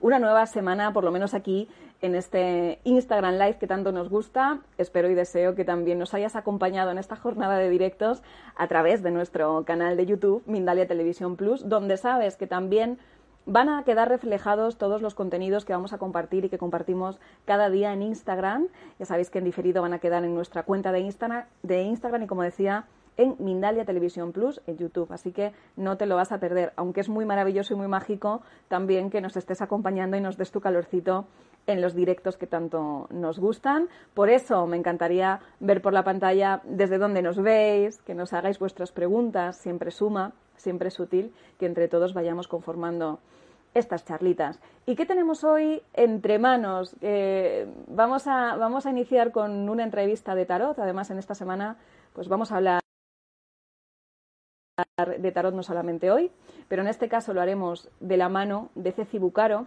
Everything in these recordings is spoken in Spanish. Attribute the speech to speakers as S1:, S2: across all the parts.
S1: una nueva semana, por lo menos aquí en este Instagram Live que tanto nos gusta. Espero y deseo que también nos hayas acompañado en esta jornada de directos a través de nuestro canal de YouTube, Mindalia Televisión Plus, donde sabes que también van a quedar reflejados todos los contenidos que vamos a compartir y que compartimos cada día en Instagram. Ya sabéis que en diferido van a quedar en nuestra cuenta de de Instagram y como decía, en Mindalia Televisión Plus en YouTube. Así que no te lo vas a perder, aunque es muy maravilloso y muy mágico también que nos estés acompañando y nos des tu calorcito en los directos que tanto nos gustan. Por eso me encantaría ver por la pantalla desde dónde nos veis, que nos hagáis vuestras preguntas, siempre suma, siempre es útil que entre todos vayamos conformando estas charlitas. ¿Y qué tenemos hoy entre manos? Eh, vamos, a, vamos a iniciar con una entrevista de tarot. Además, en esta semana pues vamos a hablar de tarot no solamente hoy, pero en este caso lo haremos de la mano de Ceci Bucaro,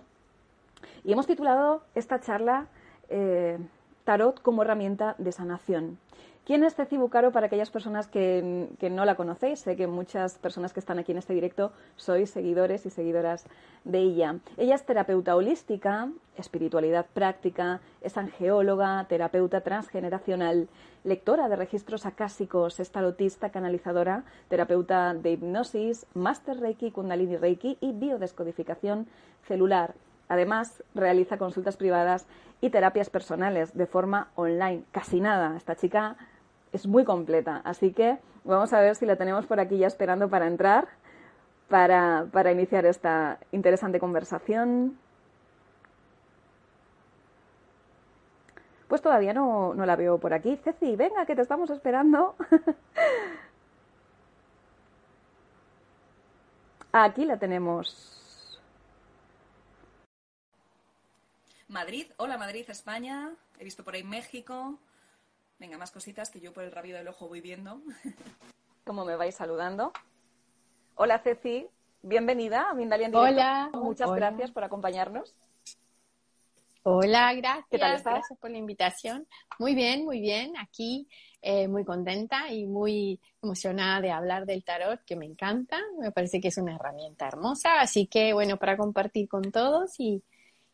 S1: y hemos titulado esta charla eh, Tarot como herramienta de sanación. ¿Quién es Ceci Bucaro para aquellas personas que, no la conocéis? Sé que muchas personas que están aquí en este directo sois seguidores y seguidoras de ella. Ella es terapeuta holística, espiritualidad práctica, es angeóloga, terapeuta transgeneracional, lectora de registros acásicos, es tarotista, canalizadora, terapeuta de hipnosis, máster Reiki, Kundalini Reiki y biodescodificación celular. Además, realiza consultas privadas y terapias personales de forma online. Casi nada. Esta chica es muy completa. Así que vamos a ver si la tenemos por aquí ya esperando para entrar, para, iniciar esta interesante conversación. Pues todavía no, no la veo por aquí. Ceci, venga, que te estamos esperando. aquí la tenemos. Madrid, hola Madrid, España. He visto por ahí México. Venga, más cositas que yo por el rabio del ojo voy viendo. ¿Cómo me vais saludando? Hola Ceci, bienvenida a Mindalia en
S2: Hola.
S1: Muchas gracias por acompañarnos.
S2: Hola, gracias. ¿Qué tal estás? Gracias por la invitación. Muy bien, muy bien. Aquí eh, muy contenta y muy emocionada de hablar del tarot, que me encanta. Me parece que es una herramienta hermosa. Así que, bueno, para compartir con todos y,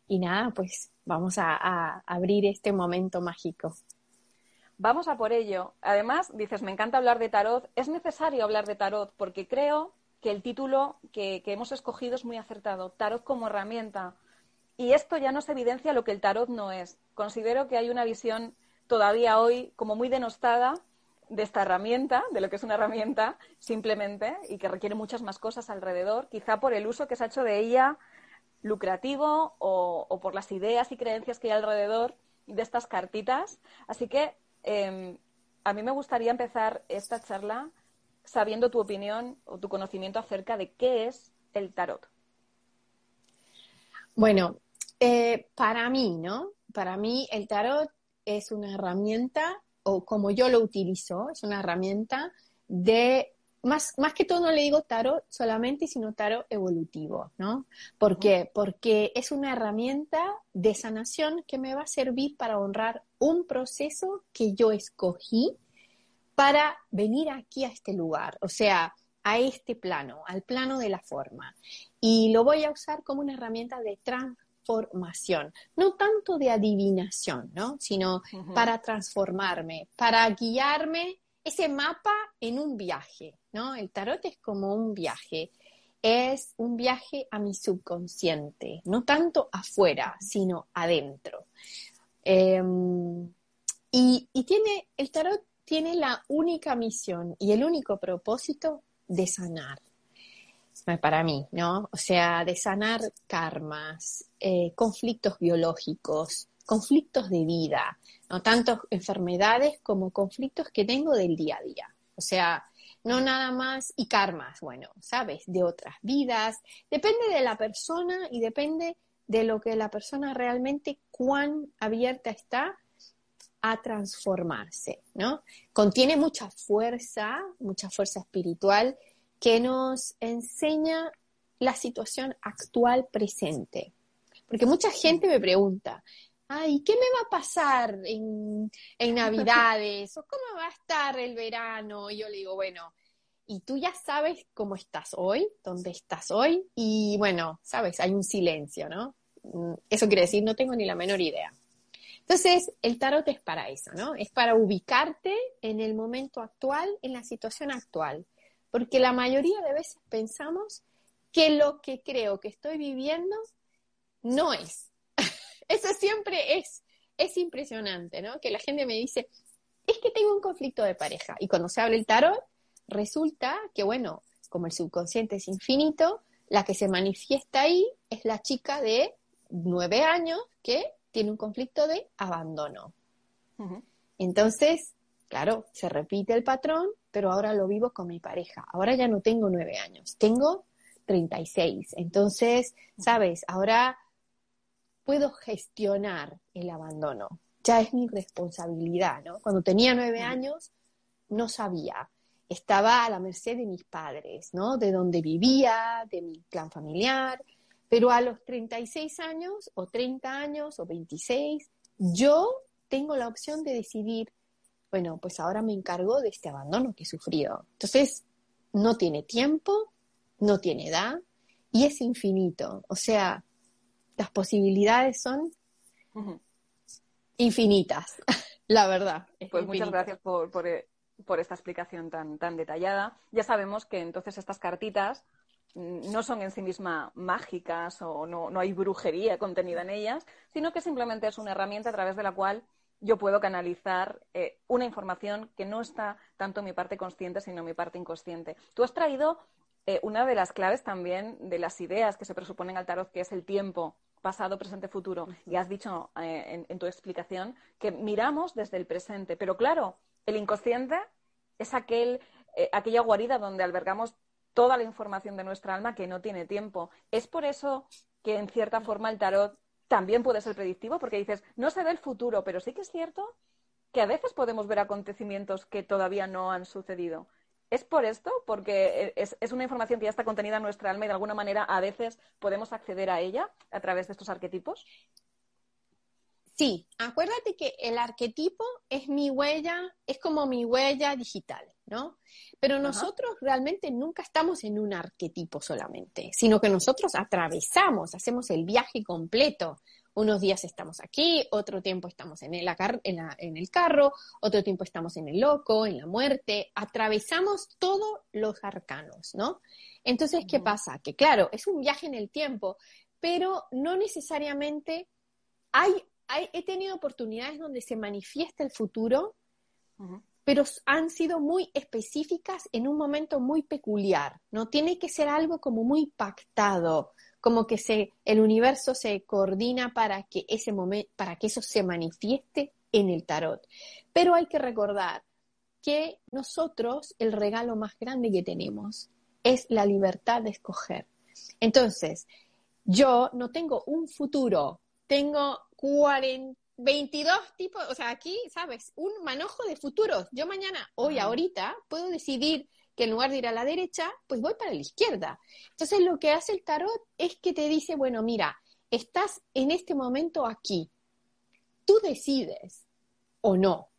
S2: y nada, pues vamos a, abrir este momento mágico.
S1: Vamos a por ello. Además, dices, me encanta hablar de tarot. Es necesario hablar de tarot porque creo que el título que, hemos escogido es muy acertado. Tarot como herramienta. Y esto ya nos evidencia lo que el tarot no es. Considero que hay una visión todavía hoy como muy denostada de esta herramienta, de lo que es una herramienta simplemente, y que requiere muchas más cosas alrededor, quizá por el uso que se ha hecho de ella lucrativo o, por las ideas y creencias que hay alrededor de estas cartitas. Así que em, a mí me gustaría empezar esta charla sabiendo tu opinión o tu conocimiento acerca de qué es el tarot.
S2: Bueno, eh, para mí, ¿no? Para mí el tarot es una herramienta, o como yo lo utilizo, es una herramienta de más, más que todo no le digo tarot solamente, sino tarot evolutivo, ¿no? ¿Por qué? Porque es una herramienta de sanación que me va a servir para honrar un proceso que yo escogí para venir aquí a este lugar, o sea, a este plano, al plano de la forma. Y lo voy a usar como una herramienta de transformación, no tanto de adivinación, ¿no? Sino para transformarme, para guiarme ese mapa en un viaje, ¿no? El tarot es como un viaje, es un viaje a mi subconsciente, no tanto afuera, sino adentro. Em, y, tiene, el tarot tiene la única misión y el único propósito de sanar para mí, ¿no? O sea, de sanar karmas, eh, conflictos biológicos, conflictos de vida, no tanto enfermedades como conflictos que tengo del día a día. O sea, no nada más y karmas, bueno, sabes, de otras vidas. Depende de la persona y depende de lo que la persona realmente cuán abierta está a transformarse, ¿no? Contiene mucha fuerza, mucha fuerza espiritual que nos enseña la situación actual presente. Porque mucha gente me pregunta, ay, ¿qué me va a pasar en, Navidades? ¿O cómo va a estar el verano? Y yo le digo, bueno, y tú ya sabes cómo estás hoy, dónde estás hoy, y bueno, sabes, hay un silencio, ¿no? Mm, eso quiere decir, no tengo ni la menor idea. Entonces, el tarot es para eso, ¿no? Es para ubicarte en el momento actual, en la situación actual. Porque la mayoría de veces pensamos que lo que creo que estoy viviendo no es. Eso siempre es, es impresionante, ¿no? Que la gente me dice, es que tengo un conflicto de pareja. Y cuando se habla el tarot, resulta que, bueno, como el subconsciente es infinito, la que se manifiesta ahí es la chica de nueve años que tiene un conflicto de abandono. Entonces, claro, se repite el patrón, pero ahora lo vivo con mi pareja. Ahora ya no tengo nueve años, tengo 36. Entonces, sabes, ahora puedo gestionar el abandono. Ya es mi responsabilidad, ¿no? Cuando tenía nueve años, no sabía. Estaba a la merced de mis padres, ¿no? De donde vivía, de mi clan familiar. Pero a los 36 años, o 30 años, o 26, yo tengo la opción de decidir, bueno, pues ahora me encargo de este abandono que he sufrido. Entonces, no tiene tiempo, no tiene edad y es infinito. O sea, las posibilidades son infinitas, la verdad.
S1: Pues muchas gracias eh, por, esta explicación tan, tan detallada. Ya sabemos que entonces estas cartitas mm, no son en sí mismas mágicas o no, no hay brujería contenida en ellas, sino que simplemente es una herramienta a través de la cual yo puedo canalizar eh, una información que no está tanto en mi parte consciente, sino en mi parte inconsciente. Tú has traído eh, una de las claves también de las ideas que se presuponen al tarot, que es el tiempo pasado, presente, futuro. Y has dicho eh, en, tu explicación que miramos desde el presente. Pero claro, el inconsciente es aquel, eh, aquella guarida donde albergamos toda la información de nuestra alma que no tiene tiempo. Es por eso que en cierta forma el tarot también puede ser predictivo, porque dices, no se ve el futuro, pero sí que es cierto que a veces podemos ver acontecimientos que todavía no han sucedido. ¿Es por esto? Porque es, una información que ya está contenida en nuestra alma y de alguna manera a veces podemos acceder a ella a través de estos arquetipos.
S2: Sí, acuérdate que el arquetipo es mi huella, es como mi huella digital, ¿no? Pero nosotros realmente nunca estamos en un arquetipo solamente, sino que nosotros atravesamos, hacemos el viaje completo unos días estamos aquí, otro tiempo estamos en el, en, el carro, otro tiempo estamos en el loco, en la muerte, atravesamos todos los arcanos, ¿no? Entonces, ¿qué pasa? Que claro, es un viaje en el tiempo, pero no necesariamente hay, he tenido oportunidades donde se manifiesta el futuro, pero han sido muy específicas en un momento muy peculiar, ¿no? Tiene que ser algo como muy pactado, como que se, el universo se coordina para que, ese momento, para que eso se manifieste en el tarot. Pero hay que recordar que nosotros el regalo más grande que tenemos es la libertad de escoger. Entonces, yo no tengo un futuro, tengo 22 tipos, o sea, aquí, ¿sabes? Un manojo de futuros. Yo mañana, hoy, ahorita, puedo decidir que en lugar de ir a la derecha, pues voy para la izquierda. Entonces lo que hace el tarot es que te dice, bueno, mira, estás en este momento aquí. Tú decides o no.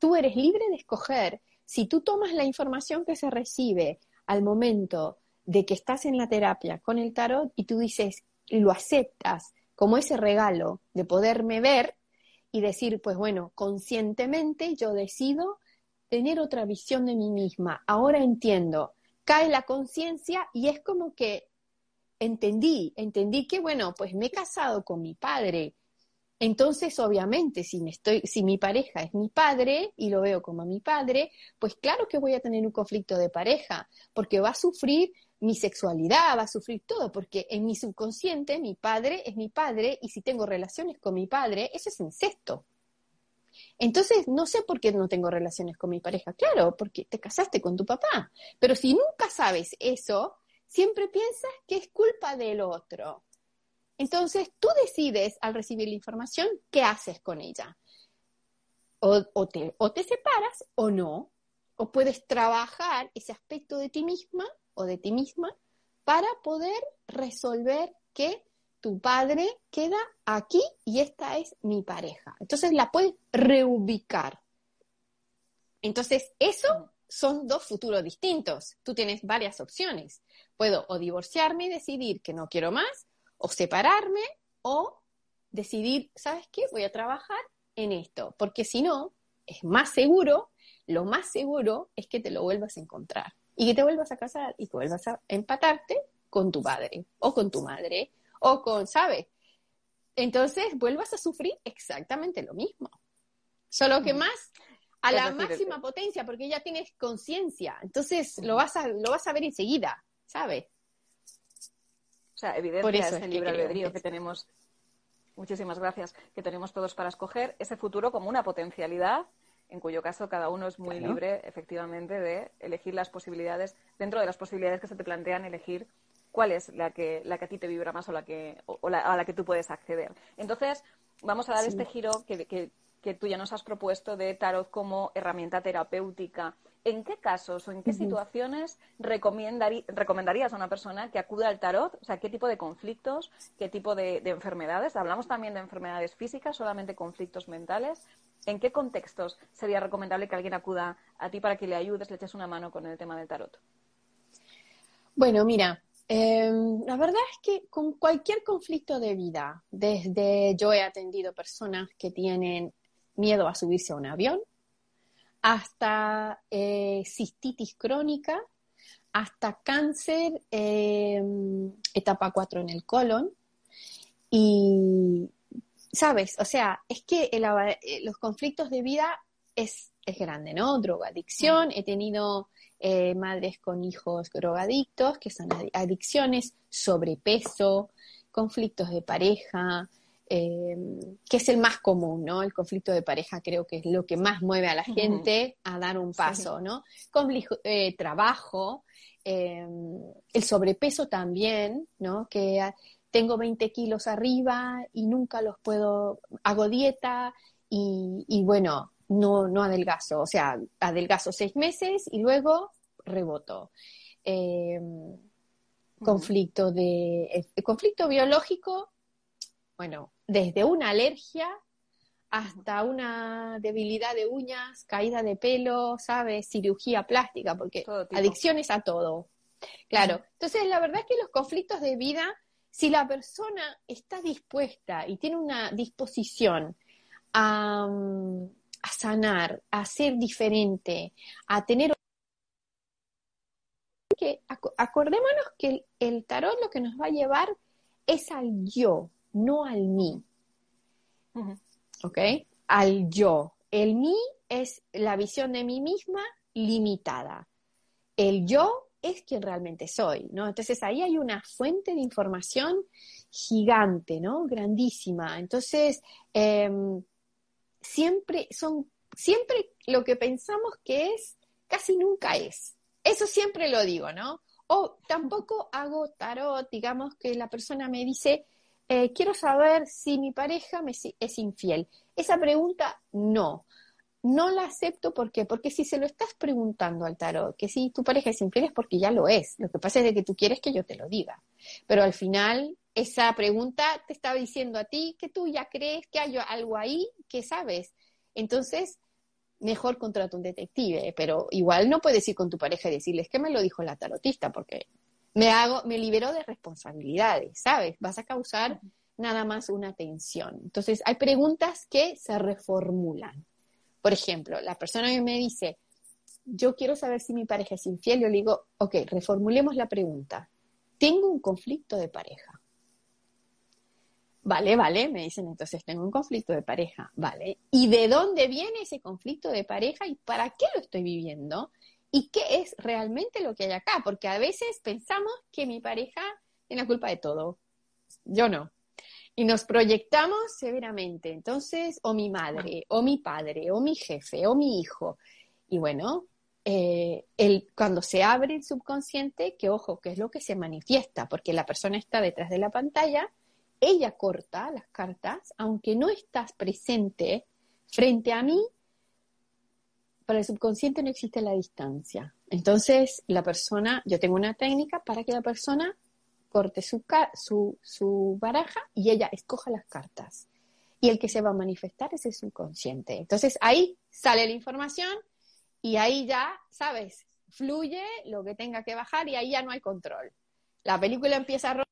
S2: Tú eres libre de escoger. Si tú tomas la información que se recibe al momento de que estás en la terapia con el tarot y tú dices, lo aceptas como ese regalo de poderme ver y decir, pues bueno, conscientemente yo decido tener otra visión de mí misma. Ahora entiendo, cae la conciencia y es como que entendí, entendí que, bueno, pues me he casado con mi padre. Entonces, obviamente, si, me estoy, si mi pareja es mi padre y lo veo como mi padre, pues claro que voy a tener un conflicto de pareja, porque va a sufrir mi sexualidad, va a sufrir todo, porque en mi subconsciente mi padre es mi padre y si tengo relaciones con mi padre, eso es incesto. Entonces, no sé por qué no tengo relaciones con mi pareja. Claro, porque te casaste con tu papá. Pero si nunca sabes eso, siempre piensas que es culpa del otro. Entonces, tú decides al recibir la información qué haces con ella. O, te, o te separas o no. O puedes trabajar ese aspecto de ti misma o de ti misma para poder resolver que tu padre queda aquí y esta es mi pareja. Entonces la puedes reubicar. Entonces eso son dos futuros distintos. Tú tienes varias opciones. Puedo o divorciarme y decidir que no quiero más, o separarme, o decidir, ¿sabes qué? Voy a trabajar en esto, porque si no, es más seguro, lo más seguro es que te lo vuelvas a encontrar y que te vuelvas a casar y que vuelvas a empatarte con tu padre o con tu madre o con, ¿sabes? Entonces vuelvas a sufrir exactamente lo mismo. Solo que mm. más a la máxima potencia, porque ya tienes conciencia. Entonces lo vas a, lo vas a ver enseguida, ¿sabes?
S1: O sea, evidencia es el libre albedrío que tenemos. Muchísimas gracias. Que tenemos todos para escoger ese futuro como una potencialidad, en cuyo caso cada uno es muy libre, efectivamente, de elegir las posibilidades, dentro de las posibilidades que se te plantean, elegir cuál es la que, la que a ti te vibra más o la que, o, la, a la que tú puedes acceder. Entonces, vamos a dar este giro que, que, que tú ya nos has propuesto de tarot como herramienta terapéutica. ¿En qué casos o en qué situaciones recomendarías a una persona que acuda al tarot? O sea, ¿qué tipo de conflictos, qué tipo de, enfermedades? Hablamos también de enfermedades físicas, solamente conflictos mentales. ¿En qué contextos sería recomendable que alguien acuda a ti para que le ayudes, le eches una mano con el tema del tarot?
S2: Bueno, mira, em, la verdad es que con cualquier conflicto de vida, desde yo he atendido personas que tienen miedo a subirse a un avión, hasta eh, cistitis crónica, hasta cáncer em, etapa 4 en el colon. Y, ¿sabes? O sea, es que eh, los conflictos de vida es, es grande, ¿no? Drogadicción, he tenido eh, madres con hijos drogadictos, que son adicciones, sobrepeso, conflictos de pareja, eh, que es el más común, ¿no? El conflicto de pareja creo que es lo que más mueve a la gente a dar un paso, ¿no? Conflicto, eh, trabajo, eh, el sobrepeso también, ¿no? Que tengo 20 kilos arriba y nunca los puedo, hago dieta y, bueno, no, no adelgazo, o sea, adelgazo seis meses y luego reboto. conflicto de, conflicto biológico, bueno, desde una alergia hasta una debilidad de uñas, caída de pelo, ¿sabes? Cirugía plástica, porque adicciones a todo. Claro, entonces la verdad es que los conflictos de vida, si la persona está dispuesta y tiene una disposición a, sanar, a ser diferente, a tener... que acordémonos que el tarot lo que nos va a llevar es al yo, no al mí. ¿Ok? Al yo. El mí es la visión de mí misma limitada. El yo es quien realmente soy, ¿no? Entonces ahí hay una fuente de información gigante, ¿no? Grandísima. Entonces, em, siempre son, siempre lo que pensamos que es, casi nunca es. Eso siempre lo digo, ¿no? O tampoco hago tarot, digamos que la persona me dice, eh, quiero saber si mi pareja me es infiel. Esa pregunta no. No la acepto ¿por porque si se lo estás preguntando al tarot, que si tu pareja es infiel es porque ya lo es. Lo que pasa es de que tú quieres que yo te lo diga. Pero al final esa pregunta te estaba diciendo a ti que tú ya crees que hay algo ahí que sabes. Entonces, mejor contrata un detective, pero igual no puedes ir con tu pareja y decirles que me lo dijo la tarotista, porque me hago, me libero de responsabilidades, ¿sabes? Vas a causar nada más una tensión. Entonces, hay preguntas que se reformulan. Por ejemplo, la persona que me dice, yo quiero saber si mi pareja es infiel, yo le digo, ok, reformulemos la pregunta. Tengo un conflicto de pareja. Vale, vale, me dicen entonces tengo un conflicto de pareja, vale. ¿Y de dónde viene ese conflicto de pareja y para qué lo estoy viviendo? y qué es realmente lo que hay acá, porque a veces pensamos que mi pareja tiene la culpa de todo, yo no. Y nos proyectamos severamente, entonces, o mi madre, o mi padre, o mi jefe, o mi hijo. Y bueno, eh, cuando se abre el subconsciente, que ojo, que es lo que se manifiesta, porque la persona está detrás de la pantalla, ella corta las cartas, aunque no estás presente frente a mí, para el subconsciente no existe la distancia. Entonces, la persona, yo tengo una técnica para que la persona corte su, su, su baraja y ella escoja las cartas. Y el que se va a manifestar es el subconsciente. Entonces, ahí sale la información y ahí ya, ¿sabes? Fluye lo que tenga que bajar y ahí ya no hay control. La película empieza a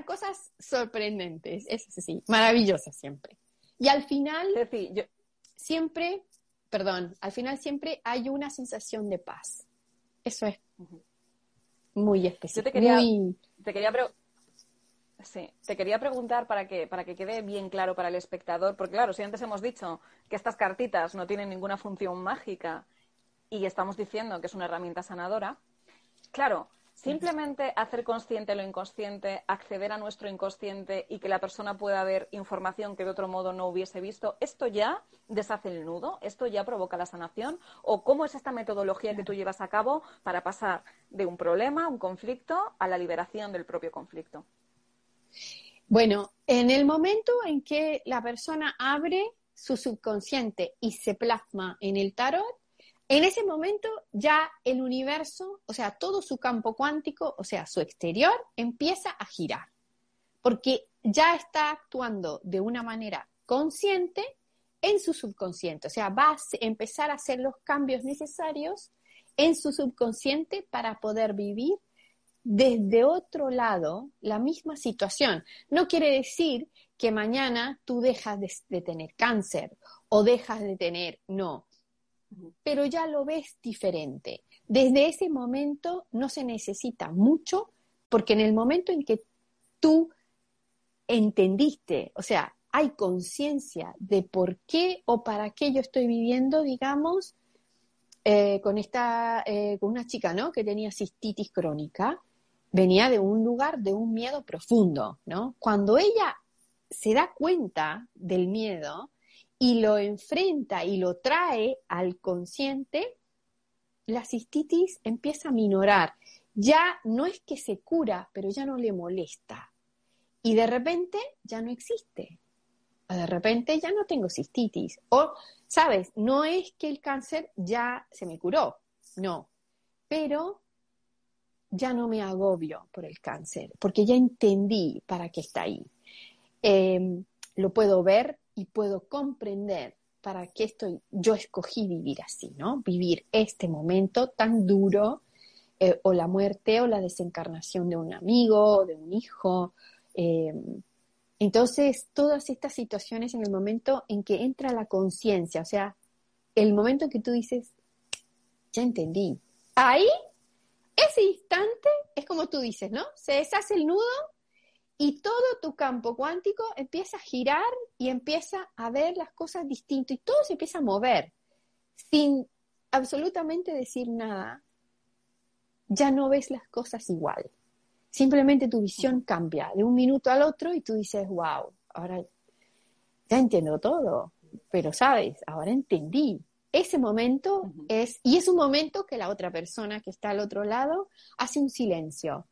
S2: cosas sorprendentes, es sí, maravillosas siempre. Y al final, siempre, perdón, al final siempre hay una sensación de paz. Eso es muy especial.
S1: Yo te quería, te quería Sí, te quería preguntar para que, para que quede bien claro para el espectador, porque claro, si antes hemos dicho que estas cartitas no tienen ninguna función mágica y estamos diciendo que es una herramienta sanadora, claro, Simplemente hacer consciente lo inconsciente, acceder a nuestro inconsciente y que la persona pueda ver información que de otro modo no hubiese visto, ¿esto ya deshace el nudo? ¿Esto ya provoca la sanación? ¿O cómo es esta metodología que tú llevas a cabo para pasar de un problema, un conflicto, a la liberación del propio conflicto?
S2: Bueno, en el momento en que la persona abre su subconsciente y se plasma en el tarot, en ese momento ya el universo, o sea, todo su campo cuántico, o sea, su exterior, empieza a girar, porque ya está actuando de una manera consciente en su subconsciente, o sea, va a empezar a hacer los cambios necesarios en su subconsciente para poder vivir desde otro lado la misma situación. No quiere decir que mañana tú dejas de, de tener cáncer o dejas de tener, no, pero ya lo ves diferente. Desde ese momento no se necesita mucho, porque en el momento en que tú entendiste, o sea, hay conciencia de por qué o para qué yo estoy viviendo, digamos, eh, con esta, eh, con una chica, ¿no? Que tenía cistitis crónica, venía de un lugar de un miedo profundo, ¿no? Cuando ella se da cuenta del miedo, y lo enfrenta y lo trae al consciente, la cistitis empieza a minorar. Ya no es que se cura, pero ya no le molesta. Y de repente ya no existe. O de repente ya no tengo cistitis. O, sabes, no es que el cáncer ya se me curó, no. Pero ya no me agobio por el cáncer, porque ya entendí para qué está ahí. Em, lo puedo ver y puedo comprender para qué estoy, yo escogí vivir así, ¿no? Vivir este momento tan duro, eh, o la muerte o la desencarnación de un amigo, o de un hijo. Eh, entonces, todas estas situaciones en el momento en que entra la conciencia, o sea, el momento en que tú dices, ya entendí. Ahí, ese instante, es como tú dices, ¿no? Se deshace el nudo y todo tu campo cuántico empieza a girar y empieza a ver las cosas distintas y todo se empieza a mover sin absolutamente decir nada. Ya no ves las cosas igual. Simplemente tu visión cambia de un minuto al otro y tú dices, wow, ahora ya entiendo todo, pero sabes, ahora entendí. Ese momento es, y es un momento que la otra persona que está al otro lado hace un silencio.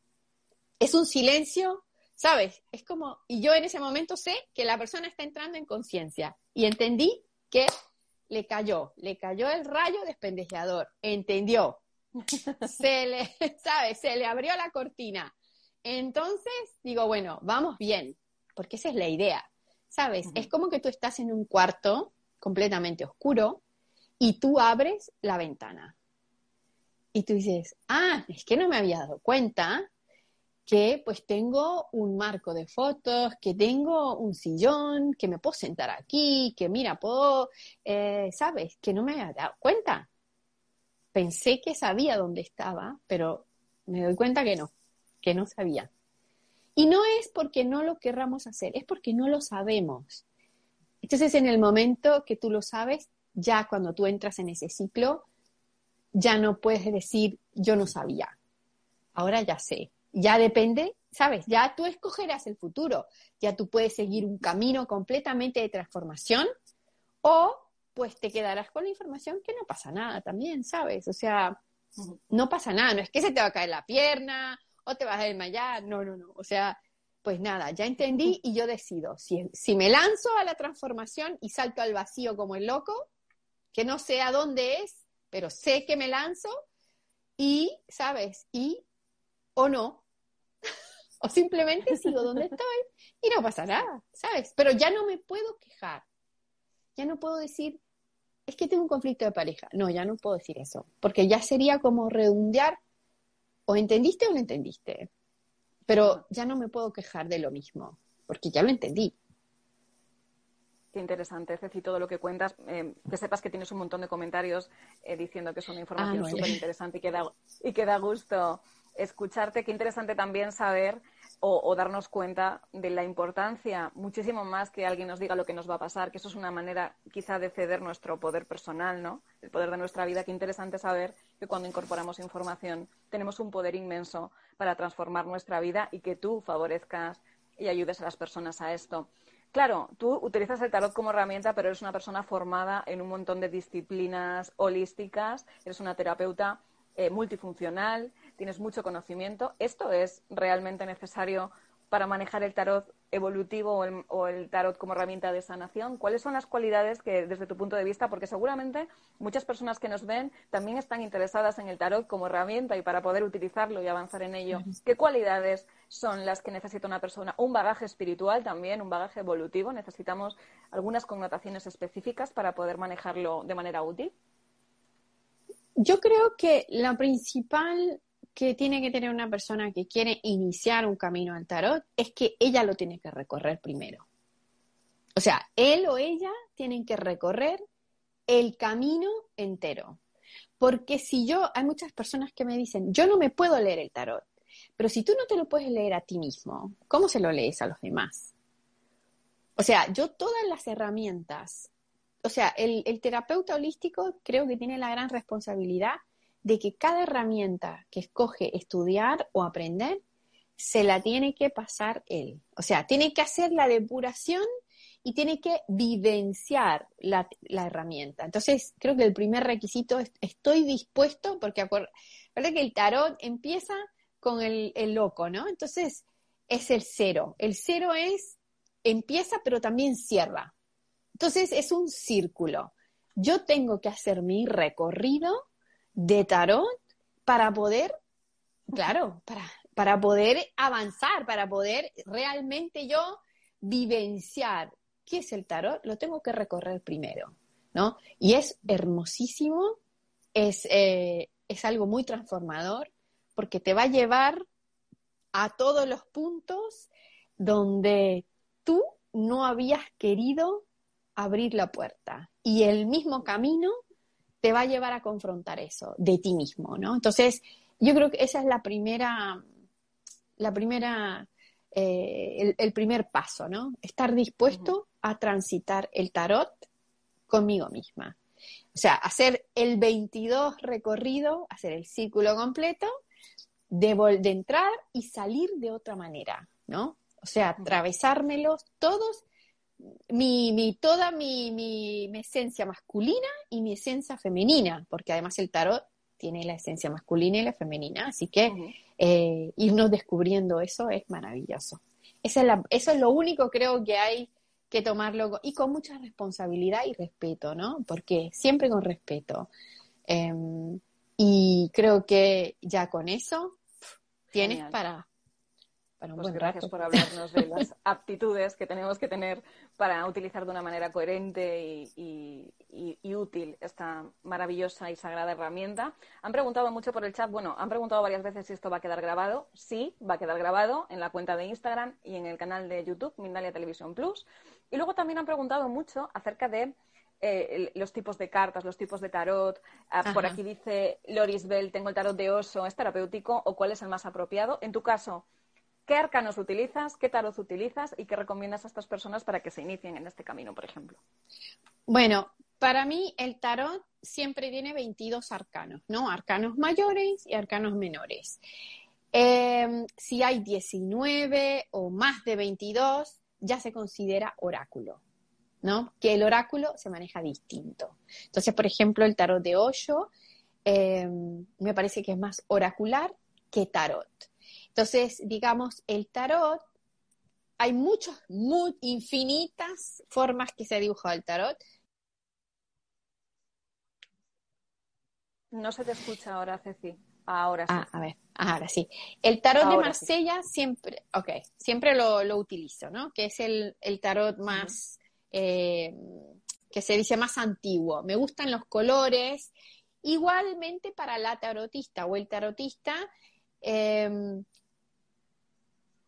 S2: Es un silencio ¿Sabes? Es como, y yo en ese momento sé que la persona está entrando en conciencia y entendí que le cayó, le cayó el rayo despendejeador, entendió. Se le, ¿sabes? Se le abrió la cortina. Entonces digo, bueno, vamos bien, porque esa es la idea. ¿Sabes? Es como que tú estás en un cuarto completamente oscuro y tú abres la ventana. Y tú dices, ah, es que no me había dado cuenta que pues tengo un marco de fotos, que tengo un sillón, que me puedo sentar aquí, que mira, puedo, eh, ¿sabes? Que no me había dado cuenta. Pensé que sabía dónde estaba, pero me doy cuenta que no, que no sabía. Y no es porque no lo querramos hacer, es porque no lo sabemos. Entonces, en el momento que tú lo sabes, ya cuando tú entras en ese ciclo, ya no puedes decir, yo no sabía. Ahora ya sé, ya depende, ¿sabes? Ya tú escogerás el futuro, ya tú puedes seguir un camino completamente de transformación o pues te quedarás con la información que no pasa nada también, ¿sabes? O sea, no pasa nada, no es que se te va a caer la pierna o te vas a desmayar, no, no, no, o sea, pues nada, ya entendí y yo decido, si, si me lanzo a la transformación y salto al vacío como el loco, que no sé a dónde es, pero sé que me lanzo y, ¿sabes? Y o no, o simplemente sigo donde estoy y no pasa nada, ¿sabes? Pero ya no me puedo quejar, ya no puedo decir, es que tengo un conflicto de pareja. No, ya no puedo decir eso, porque ya sería como redondear, o entendiste o no entendiste. Pero ya no me puedo quejar de lo mismo, porque ya lo entendí.
S1: Qué interesante, Ceci, todo lo que cuentas. Eh, que sepas que tienes un montón de comentarios eh, diciendo que es una información ah, súper interesante y, que da, y que da gusto escucharte. Qué interesante también saber o, darnos cuenta de la importancia, muchísimo más que alguien nos diga lo que nos va a pasar, que eso es una manera quizá de ceder nuestro poder personal, ¿no? El poder de nuestra vida. Qué interesante saber que cuando incorporamos información tenemos un poder inmenso para transformar nuestra vida y que tú favorezcas y ayudes a las personas a esto. Claro, tú utilizas el tarot como herramienta, pero eres una persona formada en un montón de disciplinas holísticas, eres una terapeuta eh, multifuncional, tienes mucho conocimiento. ¿Esto es realmente necesario para manejar el tarot evolutivo o el, tarot como herramienta de sanación? ¿Cuáles son las cualidades que, desde tu punto de vista, porque seguramente muchas personas que nos ven también están interesadas en el tarot como herramienta y para poder utilizarlo y avanzar en ello, ¿qué cualidades son las que necesita una persona? Un bagaje espiritual también, un bagaje evolutivo. Necesitamos algunas connotaciones específicas para poder manejarlo de manera útil.
S2: Yo creo que la principal que tiene que tener una persona que quiere iniciar un camino al tarot es que ella lo tiene que recorrer primero. O sea, él o ella tienen que recorrer el camino entero. Porque si yo, hay muchas personas que me dicen, yo no me puedo leer el tarot, pero si tú no te lo puedes leer a ti mismo, ¿cómo se lo lees a los demás? O sea, yo todas las herramientas, o sea, el, terapeuta holístico creo que tiene la gran responsabilidad de que cada herramienta que escoge estudiar o aprender se la tiene que pasar él. O sea, tiene que hacer la depuración y tiene que vivenciar la, herramienta. Entonces, creo que el primer requisito es estoy dispuesto, porque acuérdate que el tarot empieza con el loco, ¿no? Entonces, es el cero. El cero es, empieza, pero también cierra. Entonces, es un círculo. Yo tengo que hacer mi recorrido de tarot para poder, claro, para, para poder avanzar, para poder realmente yo vivenciar qué es el tarot, lo tengo que recorrer primero, ¿no? Y es hermosísimo, es, eh, es algo muy transformador, porque te va a llevar a todos los puntos donde tú no habías querido abrir la puerta. Y el mismo camino te va a llevar a confrontar eso de ti mismo, ¿no? Entonces, yo creo que esa es la primera, la primera, eh, el, primer paso, ¿no? Estar dispuesto a transitar el tarot conmigo misma. O sea, hacer el 22 recorrido, hacer el círculo completo, de, de entrar y salir de otra manera, ¿no? O sea, atravesármelos todos mi, mi, toda mi, mi, esencia masculina y mi esencia femenina, porque además el tarot tiene la esencia masculina y la femenina, así que eh, irnos descubriendo eso es maravilloso. Esa es la, eso es lo único creo que hay que tomarlo y con mucha responsabilidad y respeto, ¿no? Porque siempre con respeto. Em, y creo que ya con eso tienes para
S1: pues gracias por hablarnos de las aptitudes que tenemos que tener para utilizar de una manera coherente y, útil esta maravillosa y sagrada herramienta. Han preguntado mucho por el chat, bueno, han preguntado varias veces si esto va a quedar grabado. Sí, va a quedar grabado en la cuenta de Instagram y en el canal de YouTube, Mindalia Televisión Plus. Y luego también han preguntado mucho acerca de eh, los tipos de cartas, los tipos de tarot. Ah, por aquí dice Loris Bell, tengo el tarot de oso, ¿es terapéutico o cuál es el más apropiado? En tu caso, ¿Qué arcanos utilizas? ¿Qué tarot utilizas? ¿Y qué recomiendas a estas personas para que se inicien en este camino, por ejemplo?
S2: Bueno, para mí el tarot siempre tiene 22 arcanos, ¿no? Arcanos mayores y arcanos menores. Em, si hay 19 o más de 22, ya se considera oráculo, ¿no? Que el oráculo se maneja distinto. Entonces, por ejemplo, el tarot de Osho em, me parece que es más oracular que tarot. Entonces, digamos, el tarot, hay muchas, muy infinitas formas que se ha dibujado el tarot.
S1: No se te escucha ahora, Ceci. Ahora sí.
S2: Ah, a ver, ahora sí. El tarot de Marsella siempre, ok, siempre lo, utilizo, ¿no? Que es el, tarot más, eh, que se dice más antiguo. Me gustan los colores. Igualmente para la tarotista o el tarotista, em,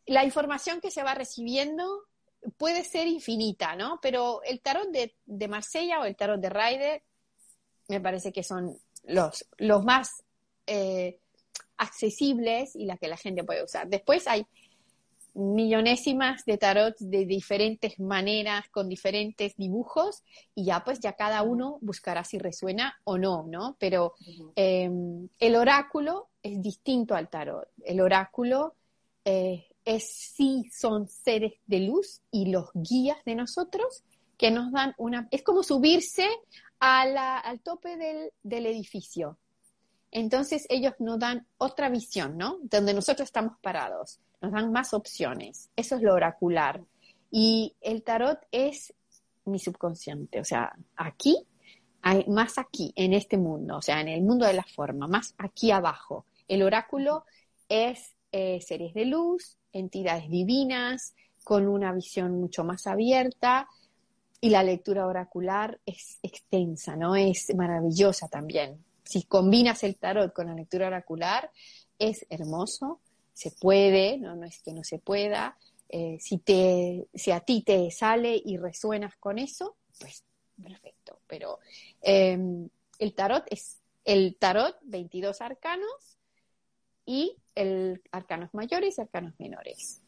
S2: la información que se va recibiendo puede ser infinita, ¿no? Pero el tarot de, de Marsella o el tarot de Ryder me parece que son los, los más eh, accesibles y las que la gente puede usar. Después hay millonésimas de tarot de diferentes maneras, con diferentes dibujos, y ya pues ya cada uno buscará si resuena o no, ¿no? Pero em, el oráculo es distinto al tarot. El oráculo eh, es sí son seres de luz y los guías de nosotros que nos dan una... Es como subirse al tope del, del edificio. Entonces ellos nos dan otra visión, ¿no? Donde nosotros estamos parados nos dan más opciones. Eso es lo oracular. Y el tarot es mi subconsciente, o sea, aquí, más aquí, en este mundo, o sea, en el mundo de la forma, más aquí abajo. El oráculo es eh, seres de luz, entidades divinas, con una visión mucho más abierta, y la lectura oracular es extensa, ¿no? Es maravillosa también. Si combinas el tarot con la lectura oracular, es hermoso se puede, no, no es que no se pueda. Eh, si, te, si a ti te sale y resuenas con eso, pues perfecto. Pero em, el tarot es el tarot, 22 arcanos y el arcanos mayores y arcanos menores.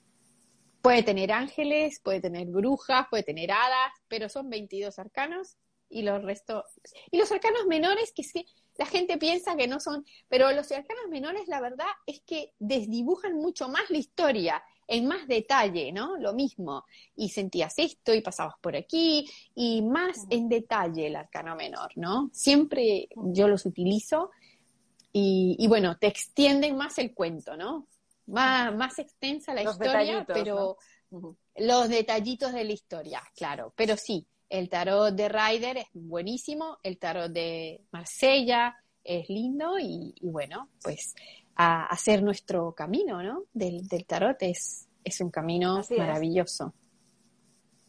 S2: Puede tener ángeles, puede tener brujas, puede tener hadas, pero son 22 arcanos y los restos. Y los arcanos menores, que sí, la gente piensa que no son, pero los arcanos menores, la verdad es que desdibujan mucho más la historia, en más detalle, ¿no? Lo mismo. Y sentías esto y pasabas por aquí, y más en detalle el arcano menor, ¿no? Siempre yo los utilizo y, bueno, te extienden más el cuento, ¿no? Más, más extensa la historia, pero los detallitos de la historia, claro. Pero sí, el tarot de Ryder es buenísimo, el tarot de Marsella es lindo y, bueno, pues a hacer nuestro camino, ¿no? Del, tarot es, es un camino maravilloso.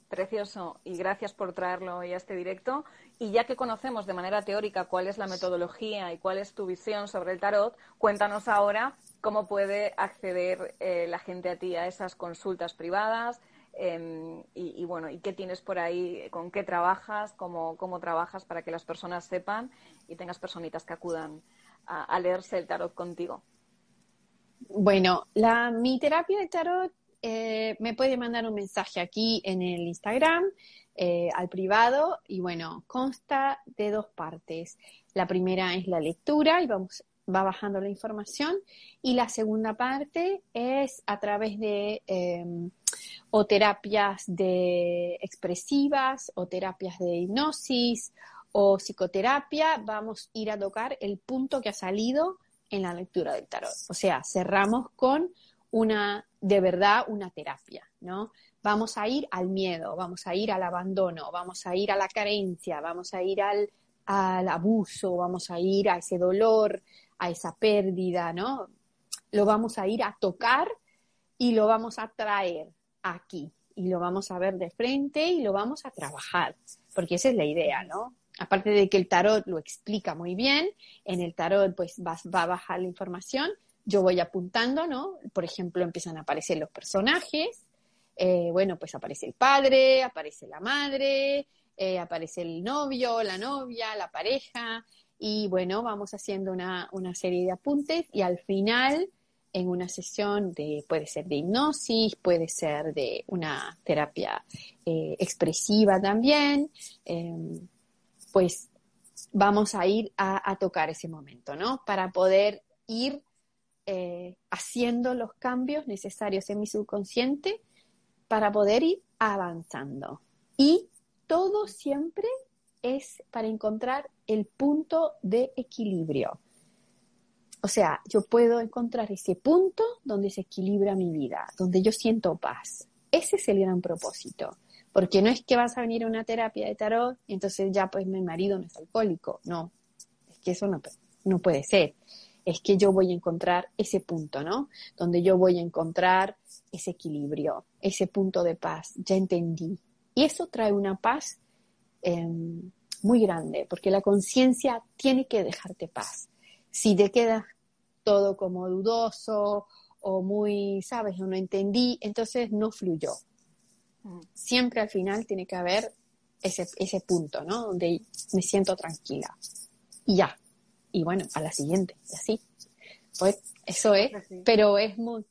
S1: Precioso y gracias por traerlo hoy a este directo. Y ya que conocemos de manera teórica cuál es la metodología y cuál es tu visión sobre el tarot, cuéntanos ahora cómo puede acceder eh, la gente a ti a esas consultas privadas, Em, y, bueno, ¿y qué tienes por ahí? ¿Con qué trabajas? ¿Cómo, cómo trabajas para que las personas sepan y tengas personitas que acudan a, leerse el tarot contigo?
S2: Bueno, la, mi terapia de tarot eh, me puede mandar un mensaje aquí en el Instagram, eh, al privado, y bueno, consta de dos partes. La primera es la lectura y vamos va bajando la información y la segunda parte es a través de em, o terapias de expresivas o terapias de hipnosis o psicoterapia, vamos a ir a tocar el punto que ha salido en la lectura del tarot. O sea, cerramos con una, de verdad, una terapia, ¿no? Vamos a ir al miedo, vamos a ir al abandono, vamos a ir a la carencia, vamos a ir al, al abuso, vamos a ir a ese dolor, a esa pérdida, ¿no? Lo vamos a ir a tocar y lo vamos a traer aquí y lo vamos a ver de frente y lo vamos a trabajar, porque esa es la idea, ¿no? Aparte de que el tarot lo explica muy bien, en el tarot pues va, a bajar la información, yo voy apuntando, ¿no? Por ejemplo, empiezan a aparecer los personajes, eh, bueno, pues aparece el padre, aparece la madre, eh, aparece el novio, la novia, la pareja, y bueno, vamos haciendo una, serie de apuntes y al final, en una sesión de, puede ser de hipnosis, puede ser de una terapia eh, expresiva también, em, pues vamos a ir a, tocar ese momento, ¿no? Para poder ir haciendo los cambios necesarios en mi subconsciente para poder ir avanzando. Y todo siempre es para encontrar el punto de equilibrio. O sea, yo puedo encontrar ese punto donde se equilibra mi vida, donde yo siento paz. Ese es el gran propósito. Porque no es que vas a venir a una terapia de tarot y entonces ya pues mi marido no es alcohólico. No, es que eso no, no puede ser. Es que yo voy a encontrar ese punto, ¿no? Donde yo voy a encontrar ese equilibrio, ese punto de paz. Ya entendí. Y eso trae una paz em, muy grande, porque la conciencia tiene que dejarte paz. Si te quedas todo como dudoso o muy, sabes, o no entendí, entonces no fluyó. Mm. Siempre al final tiene que haber ese, ese punto, ¿no? Donde me siento tranquila. Y ya. Y bueno, a la siguiente, y así. Pues eso es, pero es muy,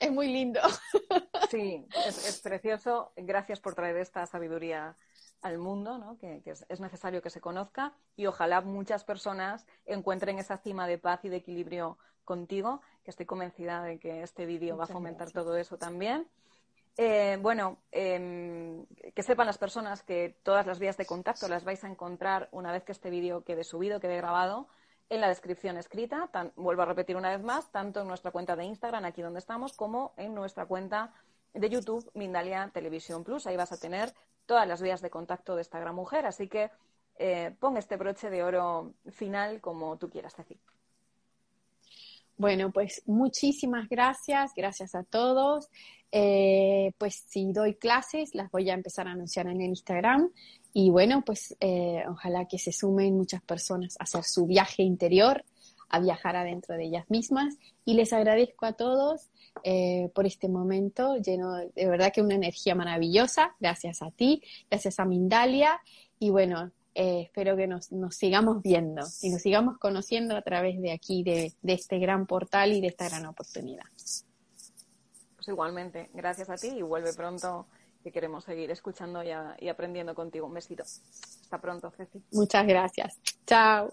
S2: es muy lindo.
S1: Sí, es, precioso. Gracias por traer esta sabiduría al mundo, ¿no? que, es, necesario que se conozca y ojalá muchas personas encuentren esa cima de paz y de equilibrio contigo, que estoy convencida de que este vídeo va a fomentar todo eso también. Eh, bueno, em, que sepan las personas que todas las vías de contacto las vais a encontrar una vez que este vídeo quede subido, quede grabado en la descripción escrita, vuelvo a repetir una vez más, tanto en nuestra cuenta de Instagram, aquí donde estamos, como en nuestra cuenta de YouTube, Mindalia Televisión Plus. Ahí vas a tener todas las vías de contacto de esta gran mujer, así que eh, pon este broche de oro final como tú quieras decir.
S2: Bueno, pues muchísimas gracias, gracias a todos. Eh, pues si doy clases, las voy a empezar a anunciar en el Instagram. Y bueno, pues eh, ojalá que se sumen muchas personas a hacer su viaje interior, a viajar adentro de ellas mismas. Y les agradezco a todos eh, por este momento lleno de verdad que una energía maravillosa. Gracias a ti, gracias a Mindalia. Y bueno, eh, espero que nos, sigamos viendo y nos sigamos conociendo a través de aquí, de, este gran portal y de esta gran oportunidad.
S1: Pues igualmente, gracias a ti y vuelve pronto que queremos seguir escuchando y, aprendiendo contigo. Un besito. Hasta pronto, Ceci.
S2: Muchas gracias. Chao.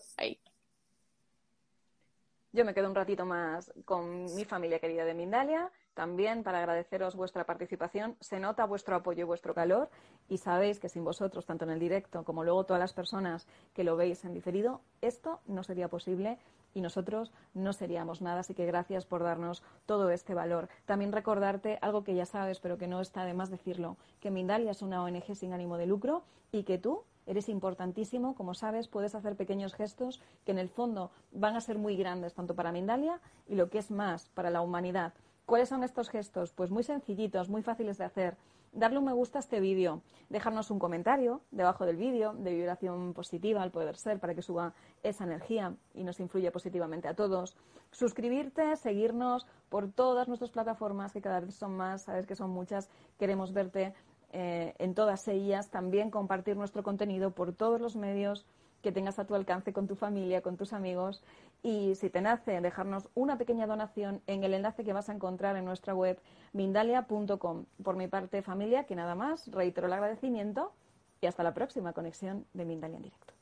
S1: Yo me quedo un ratito más con mi familia querida de Mindalia también para agradeceros vuestra participación. Se nota vuestro apoyo y vuestro calor y sabéis que sin vosotros, tanto en el directo como luego todas las personas que lo veis en diferido, esto no sería posible y nosotros no seríamos nada. Así que gracias por darnos todo este valor. También recordarte algo que ya sabes, pero que no está de más decirlo, que Mindalia es una ONG sin ánimo de lucro y que tú eres importantísimo, como sabes, puedes hacer pequeños gestos que en el fondo van a ser muy grandes tanto para Mindalia y lo que es más para la humanidad. ¿Cuáles son estos gestos? Pues muy sencillitos, muy fáciles de hacer. Darle un me gusta a este vídeo, dejarnos un comentario debajo del vídeo de vibración positiva al poder ser para que suba esa energía y nos influya positivamente a todos. Suscribirte, seguirnos por todas nuestras plataformas, que cada vez son más, sabes que son muchas, queremos verte eh, en todas ellas, también compartir nuestro contenido por todos los medios que tengas a tu alcance con tu familia, con tus amigos y si te nace dejarnos una pequeña donación en el enlace que vas a encontrar en nuestra web mindalia.com. Por mi parte, familia, que nada más, reitero el agradecimiento y hasta la próxima conexión de Mindalia en directo.